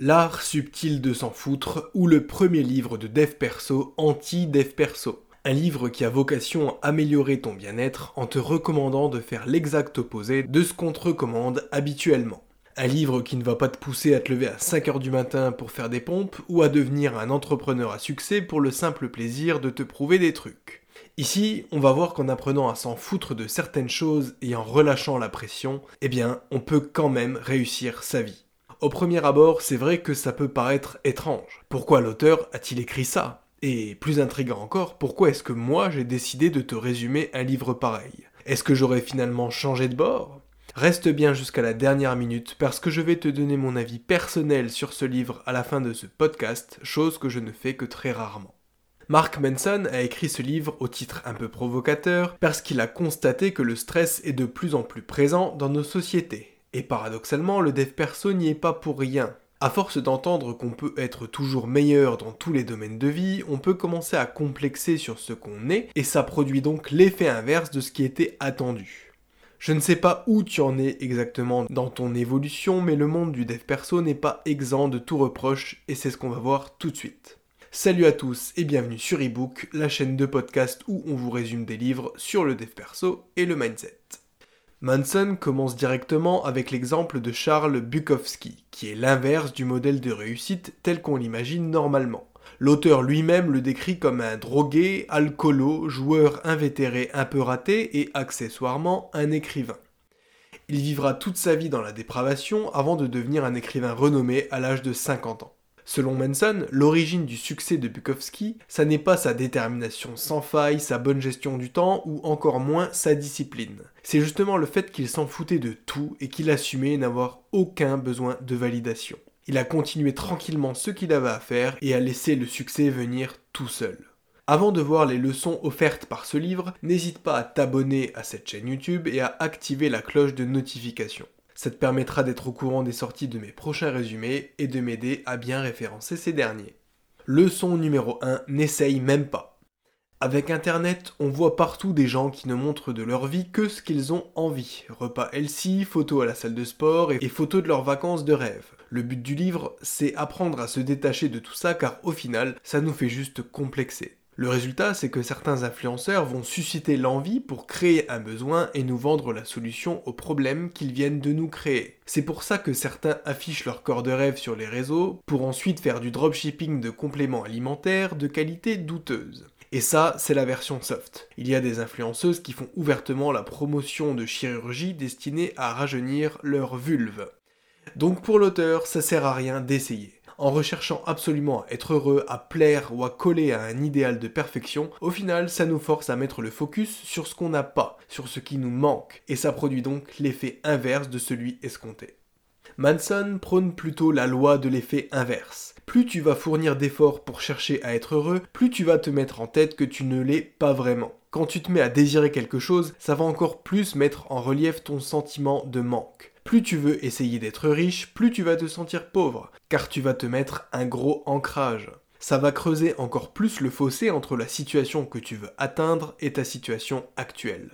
L'art subtil de s'en foutre ou le premier livre de dev perso anti-dev perso. Un livre qui a vocation à améliorer ton bien-être en te recommandant de faire l'exact opposé de ce qu'on te recommande habituellement. Un livre qui ne va pas te pousser à te lever à 5h du matin pour faire des pompes ou à devenir un entrepreneur à succès pour le simple plaisir de te prouver des trucs. Ici, on va voir qu'en apprenant à s'en foutre de certaines choses et en relâchant la pression, eh bien, on peut quand même réussir sa vie. Au premier abord, c'est vrai que ça peut paraître étrange. Pourquoi l'auteur a-t-il écrit ça? Et plus intriguant encore, pourquoi est-ce que moi j'ai décidé de te résumer un livre pareil? Est-ce que j'aurais finalement changé de bord? Reste bien jusqu'à la dernière minute parce que je vais te donner mon avis personnel sur ce livre à la fin de ce podcast, chose que je ne fais que très rarement. Mark Manson a écrit ce livre au titre un peu provocateur parce qu'il a constaté que le stress est de plus en plus présent dans nos sociétés. Et paradoxalement, le dev perso n'y est pas pour rien. À force d'entendre qu'on peut être toujours meilleur dans tous les domaines de vie, on peut commencer à complexer sur ce qu'on est, et ça produit donc l'effet inverse de ce qui était attendu. Je ne sais pas où tu en es exactement dans ton évolution, mais le monde du dev perso n'est pas exempt de tout reproche, et c'est ce qu'on va voir tout de suite. Salut à tous et bienvenue sur eBook, la chaîne de podcast où on vous résume des livres sur le dev perso et le mindset. Manson commence directement avec l'exemple de Charles Bukowski, qui est l'inverse du modèle de réussite tel qu'on l'imagine normalement. L'auteur lui-même le décrit comme un drogué, alcoolo, joueur invétéré un peu raté et accessoirement un écrivain. Il vivra toute sa vie dans la dépravation avant de devenir un écrivain renommé à l'âge de 50 ans. Selon Manson, l'origine du succès de Bukowski, ça n'est pas sa détermination sans faille, sa bonne gestion du temps ou encore moins sa discipline. C'est justement le fait qu'il s'en foutait de tout et qu'il assumait n'avoir aucun besoin de validation. Il a continué tranquillement ce qu'il avait à faire et a laissé le succès venir tout seul. Avant de voir les leçons offertes par ce livre, n'hésite pas à t'abonner à cette chaîne YouTube et à activer la cloche de notification. Ça te permettra d'être au courant des sorties de mes prochains résumés et de m'aider à bien référencer ces derniers. Leçon numéro 1, n'essaye même pas. Avec Internet, on voit partout des gens qui ne montrent de leur vie que ce qu'ils ont envie. Repas healthy, photos à la salle de sport et photos de leurs vacances de rêve. Le but du livre, c'est apprendre à se détacher de tout ça car au final, ça nous fait juste complexer. Le résultat, c'est que certains influenceurs vont susciter l'envie pour créer un besoin et nous vendre la solution au problème qu'ils viennent de nous créer. C'est pour ça que certains affichent leur corps de rêve sur les réseaux pour ensuite faire du dropshipping de compléments alimentaires de qualité douteuse. Et ça, c'est la version soft. Il y a des influenceuses qui font ouvertement la promotion de chirurgie destinée à rajeunir leur vulve. Donc pour l'auteur, ça sert à rien d'essayer en recherchant absolument à être heureux, à plaire ou à coller à un idéal de perfection, au final ça nous force à mettre le focus sur ce qu'on n'a pas, sur ce qui nous manque, et ça produit donc l'effet inverse de celui escompté. Manson prône plutôt la loi de l'effet inverse. Plus tu vas fournir d'efforts pour chercher à être heureux, plus tu vas te mettre en tête que tu ne l'es pas vraiment. Quand tu te mets à désirer quelque chose, ça va encore plus mettre en relief ton sentiment de manque. Plus tu veux essayer d'être riche, plus tu vas te sentir pauvre, car tu vas te mettre un gros ancrage. Ça va creuser encore plus le fossé entre la situation que tu veux atteindre et ta situation actuelle.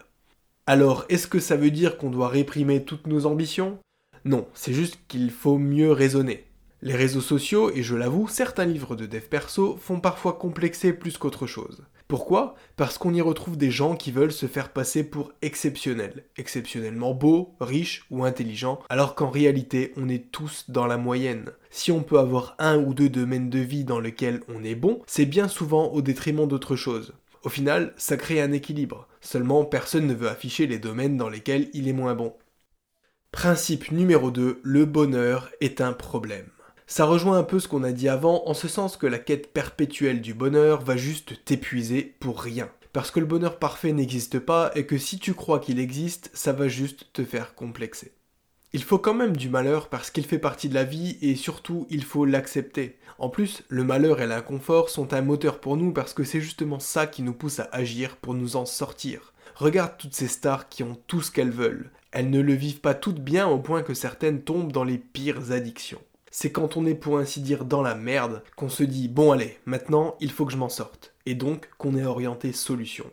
Alors, est-ce que ça veut dire qu'on doit réprimer toutes nos ambitions? Non, c'est juste qu'il faut mieux raisonner. Les réseaux sociaux, et je l'avoue, certains livres de dev perso font parfois complexer plus qu'autre chose. Pourquoi? Parce qu'on y retrouve des gens qui veulent se faire passer pour exceptionnels, exceptionnellement beaux, riches ou intelligents, alors qu'en réalité on est tous dans la moyenne. Si on peut avoir un ou deux domaines de vie dans lesquels on est bon, c'est bien souvent au détriment d'autres choses. Au final, ça crée un équilibre. Seulement, personne ne veut afficher les domaines dans lesquels il est moins bon. Principe numéro 2, le bonheur est un problème. Ça rejoint un peu ce qu'on a dit avant, en ce sens que la quête perpétuelle du bonheur va juste t'épuiser pour rien. Parce que le bonheur parfait n'existe pas et que si tu crois qu'il existe, ça va juste te faire complexer. Il faut quand même du malheur parce qu'il fait partie de la vie et surtout il faut l'accepter. En plus, le malheur et l'inconfort sont un moteur pour nous parce que c'est justement ça qui nous pousse à agir pour nous en sortir. Regarde toutes ces stars qui ont tout ce qu'elles veulent. Elles ne le vivent pas toutes bien au point que certaines tombent dans les pires addictions c'est quand on est pour ainsi dire dans la merde qu'on se dit bon allez, maintenant il faut que je m'en sorte, et donc qu'on est orienté solution.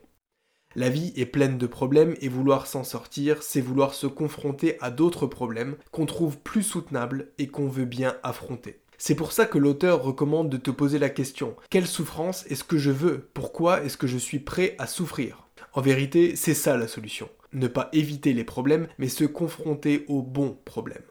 La vie est pleine de problèmes et vouloir s'en sortir, c'est vouloir se confronter à d'autres problèmes qu'on trouve plus soutenables et qu'on veut bien affronter. C'est pour ça que l'auteur recommande de te poser la question quelle souffrance est-ce que je veux? Pourquoi est-ce que je suis prêt à souffrir? En vérité, c'est ça la solution. Ne pas éviter les problèmes, mais se confronter aux bons problèmes.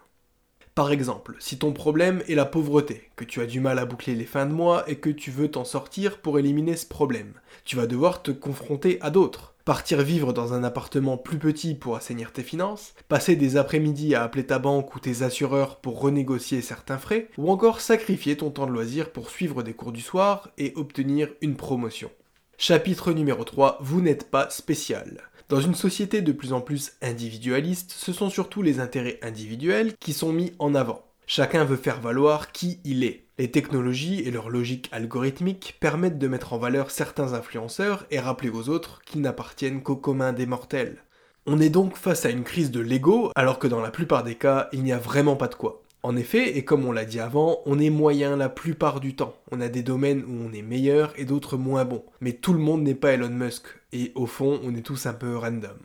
Par exemple, si ton problème est la pauvreté, que tu as du mal à boucler les fins de mois et que tu veux t'en sortir pour éliminer ce problème, tu vas devoir te confronter à d'autres. Partir vivre dans un appartement plus petit pour assainir tes finances, passer des après-midi à appeler ta banque ou tes assureurs pour renégocier certains frais, ou encore sacrifier ton temps de loisir pour suivre des cours du soir et obtenir une promotion. Chapitre numéro 3, vous n'êtes pas spécial. Dans une société de plus en plus individualiste, ce sont surtout les intérêts individuels qui sont mis en avant. Chacun veut faire valoir qui il est. Les technologies et leur logique algorithmique permettent de mettre en valeur certains influenceurs et rappeler aux autres qu'ils n'appartiennent qu'au commun des mortels. On est donc face à une crise de l'ego, alors que dans la plupart des cas, il n'y a vraiment pas de quoi. En effet, et comme on l'a dit avant, on est moyen la plupart du temps. On a des domaines où on est meilleur et d'autres moins bons. Mais tout le monde n'est pas Elon Musk, et au fond, on est tous un peu random.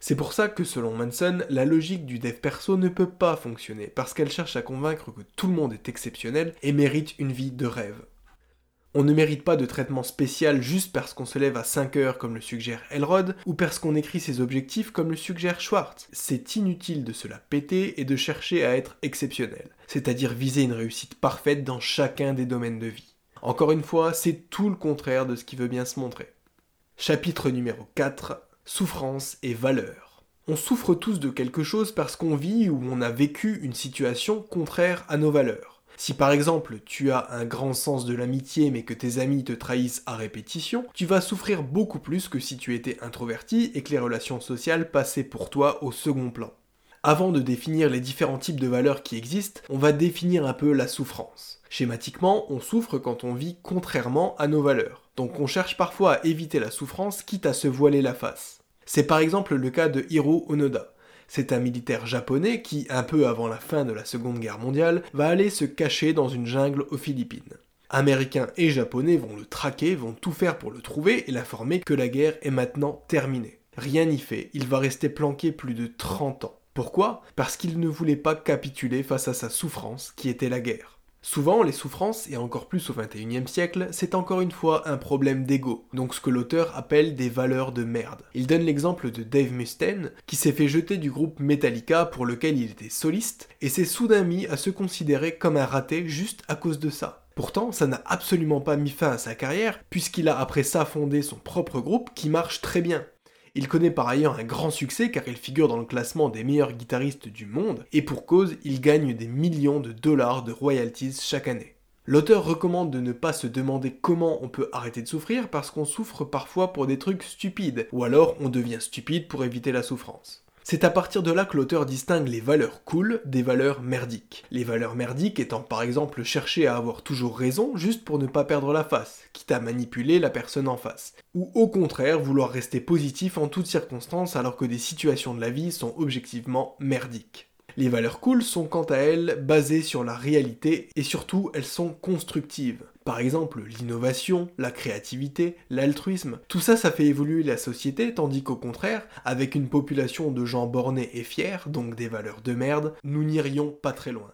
C'est pour ça que selon Manson, la logique du dev perso ne peut pas fonctionner, parce qu'elle cherche à convaincre que tout le monde est exceptionnel et mérite une vie de rêve. On ne mérite pas de traitement spécial juste parce qu'on se lève à 5 heures comme le suggère Elrod, ou parce qu'on écrit ses objectifs comme le suggère Schwartz. C'est inutile de se la péter et de chercher à être exceptionnel, c'est-à-dire viser une réussite parfaite dans chacun des domaines de vie. Encore une fois, c'est tout le contraire de ce qui veut bien se montrer. Chapitre numéro 4 Souffrance et valeur. On souffre tous de quelque chose parce qu'on vit ou on a vécu une situation contraire à nos valeurs. Si par exemple tu as un grand sens de l'amitié mais que tes amis te trahissent à répétition, tu vas souffrir beaucoup plus que si tu étais introverti et que les relations sociales passaient pour toi au second plan. Avant de définir les différents types de valeurs qui existent, on va définir un peu la souffrance. Schématiquement, on souffre quand on vit contrairement à nos valeurs. Donc on cherche parfois à éviter la souffrance quitte à se voiler la face. C'est par exemple le cas de Hiro Onoda. C'est un militaire japonais qui, un peu avant la fin de la Seconde Guerre mondiale, va aller se cacher dans une jungle aux Philippines. Américains et Japonais vont le traquer, vont tout faire pour le trouver et l'informer que la guerre est maintenant terminée. Rien n'y fait, il va rester planqué plus de 30 ans. Pourquoi? Parce qu'il ne voulait pas capituler face à sa souffrance qui était la guerre. Souvent, les souffrances, et encore plus au XXIe siècle, c'est encore une fois un problème d'ego, donc ce que l'auteur appelle des valeurs de merde. Il donne l'exemple de Dave Mustaine, qui s'est fait jeter du groupe Metallica pour lequel il était soliste, et s'est soudain mis à se considérer comme un raté juste à cause de ça. Pourtant, ça n'a absolument pas mis fin à sa carrière, puisqu'il a après ça fondé son propre groupe qui marche très bien. Il connaît par ailleurs un grand succès car il figure dans le classement des meilleurs guitaristes du monde, et pour cause, il gagne des millions de dollars de royalties chaque année. L'auteur recommande de ne pas se demander comment on peut arrêter de souffrir parce qu'on souffre parfois pour des trucs stupides, ou alors on devient stupide pour éviter la souffrance. C'est à partir de là que l'auteur distingue les valeurs cool des valeurs merdiques. Les valeurs merdiques étant par exemple chercher à avoir toujours raison juste pour ne pas perdre la face, quitte à manipuler la personne en face. Ou au contraire vouloir rester positif en toutes circonstances alors que des situations de la vie sont objectivement merdiques. Les valeurs cool sont quant à elles basées sur la réalité et surtout elles sont constructives. Par exemple, l'innovation, la créativité, l'altruisme, tout ça ça fait évoluer la société tandis qu'au contraire, avec une population de gens bornés et fiers, donc des valeurs de merde, nous n'irions pas très loin.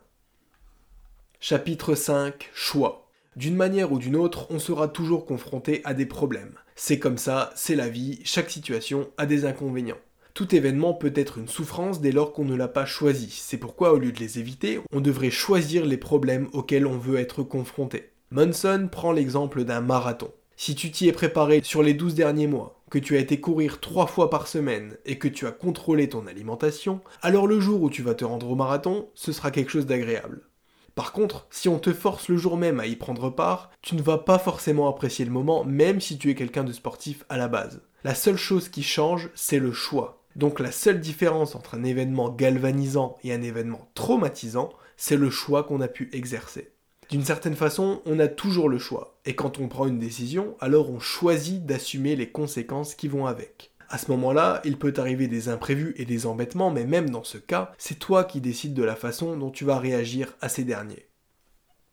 Chapitre 5 Choix. D'une manière ou d'une autre, on sera toujours confronté à des problèmes. C'est comme ça, c'est la vie, chaque situation a des inconvénients. Tout événement peut être une souffrance dès lors qu'on ne l'a pas choisi. C'est pourquoi au lieu de les éviter, on devrait choisir les problèmes auxquels on veut être confronté. Munson prend l'exemple d'un marathon. Si tu t'y es préparé sur les 12 derniers mois, que tu as été courir 3 fois par semaine et que tu as contrôlé ton alimentation, alors le jour où tu vas te rendre au marathon, ce sera quelque chose d'agréable. Par contre, si on te force le jour même à y prendre part, tu ne vas pas forcément apprécier le moment, même si tu es quelqu'un de sportif à la base. La seule chose qui change, c'est le choix. Donc la seule différence entre un événement galvanisant et un événement traumatisant, c'est le choix qu'on a pu exercer. D'une certaine façon, on a toujours le choix. Et quand on prend une décision, alors on choisit d'assumer les conséquences qui vont avec. À ce moment-là, il peut arriver des imprévus et des embêtements, mais même dans ce cas, c'est toi qui décides de la façon dont tu vas réagir à ces derniers.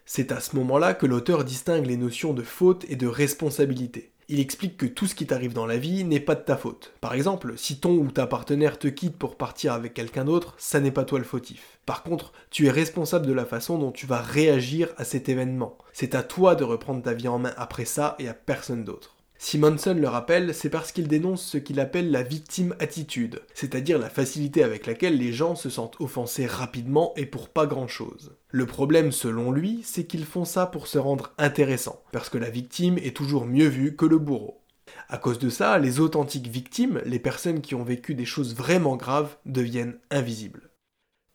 C'est à ce moment-là que l'auteur distingue les notions de faute et de responsabilité. Il explique que tout ce qui t'arrive dans la vie n'est pas de ta faute. Par exemple, si ton ou ta partenaire te quitte pour partir avec quelqu'un d'autre, ça n'est pas toi le fautif. Par contre, tu es responsable de la façon dont tu vas réagir à cet événement. C'est à toi de reprendre ta vie en main après ça et à personne d'autre. Simonson le rappelle, c'est parce qu'il dénonce ce qu'il appelle la victime attitude, c'est-à-dire la facilité avec laquelle les gens se sentent offensés rapidement et pour pas grand-chose. Le problème, selon lui, c'est qu'ils font ça pour se rendre intéressant, parce que la victime est toujours mieux vue que le bourreau. À cause de ça, les authentiques victimes, les personnes qui ont vécu des choses vraiment graves, deviennent invisibles.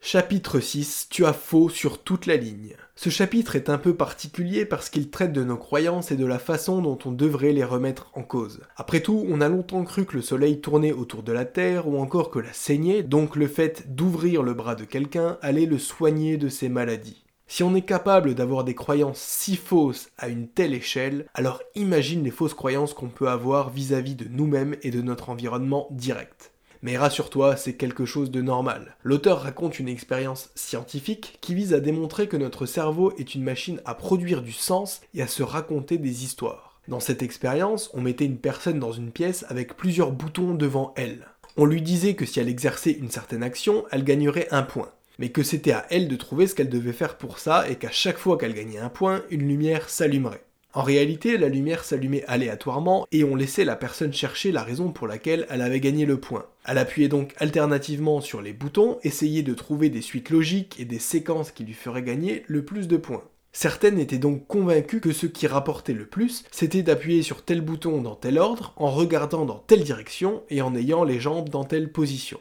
Chapitre 6 Tu as faux sur toute la ligne. Ce chapitre est un peu particulier parce qu'il traite de nos croyances et de la façon dont on devrait les remettre en cause. Après tout, on a longtemps cru que le soleil tournait autour de la Terre ou encore que la saignée, donc le fait d'ouvrir le bras de quelqu'un, allait le soigner de ses maladies. Si on est capable d'avoir des croyances si fausses à une telle échelle, alors imagine les fausses croyances qu'on peut avoir vis-à-vis -vis de nous-mêmes et de notre environnement direct. Mais rassure-toi, c'est quelque chose de normal. L'auteur raconte une expérience scientifique qui vise à démontrer que notre cerveau est une machine à produire du sens et à se raconter des histoires. Dans cette expérience, on mettait une personne dans une pièce avec plusieurs boutons devant elle. On lui disait que si elle exerçait une certaine action, elle gagnerait un point. Mais que c'était à elle de trouver ce qu'elle devait faire pour ça et qu'à chaque fois qu'elle gagnait un point, une lumière s'allumerait. En réalité, la lumière s'allumait aléatoirement et on laissait la personne chercher la raison pour laquelle elle avait gagné le point. Elle appuyait donc alternativement sur les boutons, essayait de trouver des suites logiques et des séquences qui lui feraient gagner le plus de points. Certaines étaient donc convaincues que ce qui rapportait le plus, c'était d'appuyer sur tel bouton dans tel ordre, en regardant dans telle direction et en ayant les jambes dans telle position.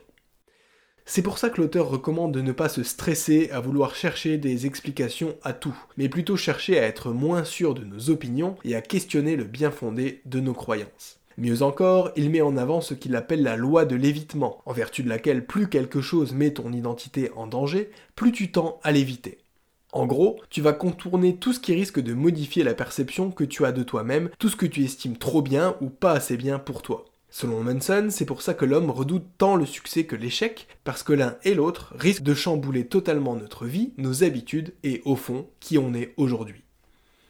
C'est pour ça que l'auteur recommande de ne pas se stresser à vouloir chercher des explications à tout, mais plutôt chercher à être moins sûr de nos opinions et à questionner le bien fondé de nos croyances. Mieux encore, il met en avant ce qu'il appelle la loi de l'évitement, en vertu de laquelle plus quelque chose met ton identité en danger, plus tu tends à l'éviter. En gros, tu vas contourner tout ce qui risque de modifier la perception que tu as de toi-même, tout ce que tu estimes trop bien ou pas assez bien pour toi. Selon Manson, c'est pour ça que l'homme redoute tant le succès que l'échec, parce que l'un et l'autre risquent de chambouler totalement notre vie, nos habitudes et, au fond, qui on est aujourd'hui.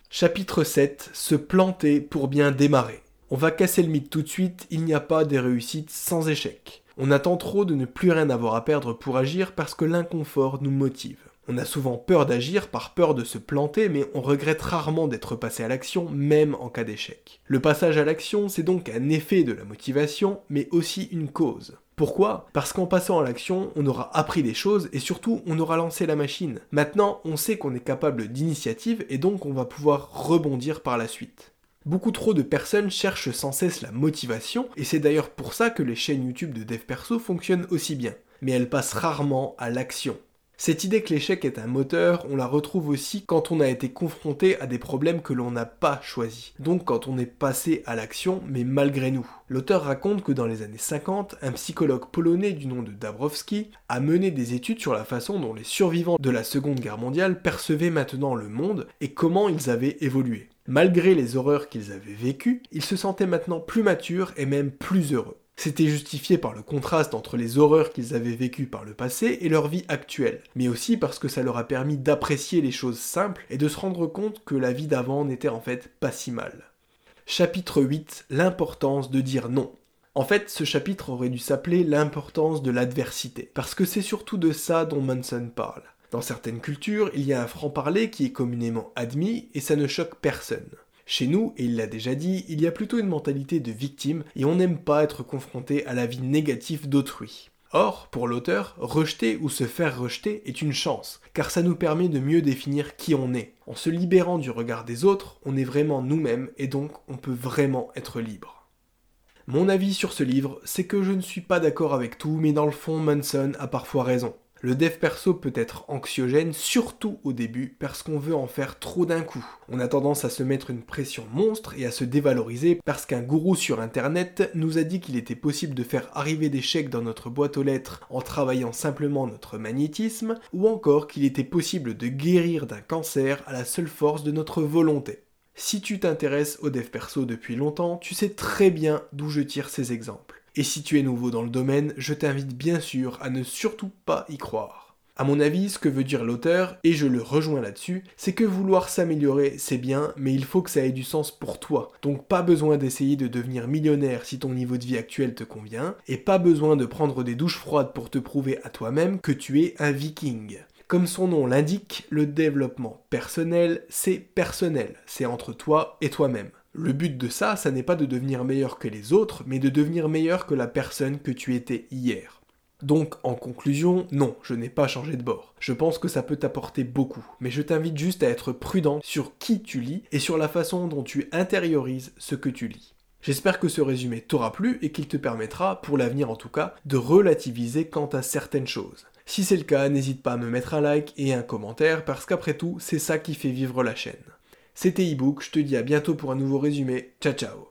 Chapitre 7 Se planter pour bien démarrer. On va casser le mythe tout de suite, il n'y a pas de réussite sans échec. On attend trop de ne plus rien avoir à perdre pour agir parce que l'inconfort nous motive. On a souvent peur d'agir par peur de se planter, mais on regrette rarement d'être passé à l'action, même en cas d'échec. Le passage à l'action, c'est donc un effet de la motivation, mais aussi une cause. Pourquoi? Parce qu'en passant à l'action, on aura appris des choses et surtout on aura lancé la machine. Maintenant, on sait qu'on est capable d'initiative et donc on va pouvoir rebondir par la suite. Beaucoup trop de personnes cherchent sans cesse la motivation, et c'est d'ailleurs pour ça que les chaînes YouTube de dev perso fonctionnent aussi bien. Mais elles passent rarement à l'action. Cette idée que l'échec est un moteur, on la retrouve aussi quand on a été confronté à des problèmes que l'on n'a pas choisis. Donc quand on est passé à l'action, mais malgré nous. L'auteur raconte que dans les années 50, un psychologue polonais du nom de Dabrowski a mené des études sur la façon dont les survivants de la Seconde Guerre mondiale percevaient maintenant le monde et comment ils avaient évolué. Malgré les horreurs qu'ils avaient vécues, ils se sentaient maintenant plus matures et même plus heureux. C'était justifié par le contraste entre les horreurs qu'ils avaient vécues par le passé et leur vie actuelle, mais aussi parce que ça leur a permis d'apprécier les choses simples et de se rendre compte que la vie d'avant n'était en fait pas si mal. Chapitre 8 L'importance de dire non. En fait, ce chapitre aurait dû s'appeler l'importance de l'adversité, parce que c'est surtout de ça dont Manson parle. Dans certaines cultures, il y a un franc-parler qui est communément admis et ça ne choque personne. Chez nous, et il l'a déjà dit, il y a plutôt une mentalité de victime et on n'aime pas être confronté à la vie négative d'autrui. Or, pour l'auteur, rejeter ou se faire rejeter est une chance, car ça nous permet de mieux définir qui on est. En se libérant du regard des autres, on est vraiment nous-mêmes et donc on peut vraiment être libre. Mon avis sur ce livre, c'est que je ne suis pas d'accord avec tout, mais dans le fond, Manson a parfois raison. Le dev perso peut être anxiogène, surtout au début, parce qu'on veut en faire trop d'un coup. On a tendance à se mettre une pression monstre et à se dévaloriser parce qu'un gourou sur internet nous a dit qu'il était possible de faire arriver des chèques dans notre boîte aux lettres en travaillant simplement notre magnétisme, ou encore qu'il était possible de guérir d'un cancer à la seule force de notre volonté. Si tu t'intéresses au dev perso depuis longtemps, tu sais très bien d'où je tire ces exemples. Et si tu es nouveau dans le domaine, je t'invite bien sûr à ne surtout pas y croire. À mon avis, ce que veut dire l'auteur, et je le rejoins là-dessus, c'est que vouloir s'améliorer, c'est bien, mais il faut que ça ait du sens pour toi. Donc pas besoin d'essayer de devenir millionnaire si ton niveau de vie actuel te convient, et pas besoin de prendre des douches froides pour te prouver à toi-même que tu es un viking. Comme son nom l'indique, le développement personnel, c'est personnel, c'est entre toi et toi-même. Le but de ça, ça n'est pas de devenir meilleur que les autres, mais de devenir meilleur que la personne que tu étais hier. Donc, en conclusion, non, je n'ai pas changé de bord. Je pense que ça peut t'apporter beaucoup, mais je t'invite juste à être prudent sur qui tu lis et sur la façon dont tu intériorises ce que tu lis. J'espère que ce résumé t'aura plu et qu'il te permettra, pour l'avenir en tout cas, de relativiser quant à certaines choses. Si c'est le cas, n'hésite pas à me mettre un like et un commentaire parce qu'après tout, c'est ça qui fait vivre la chaîne. C'était ebook, je te dis à bientôt pour un nouveau résumé. Ciao ciao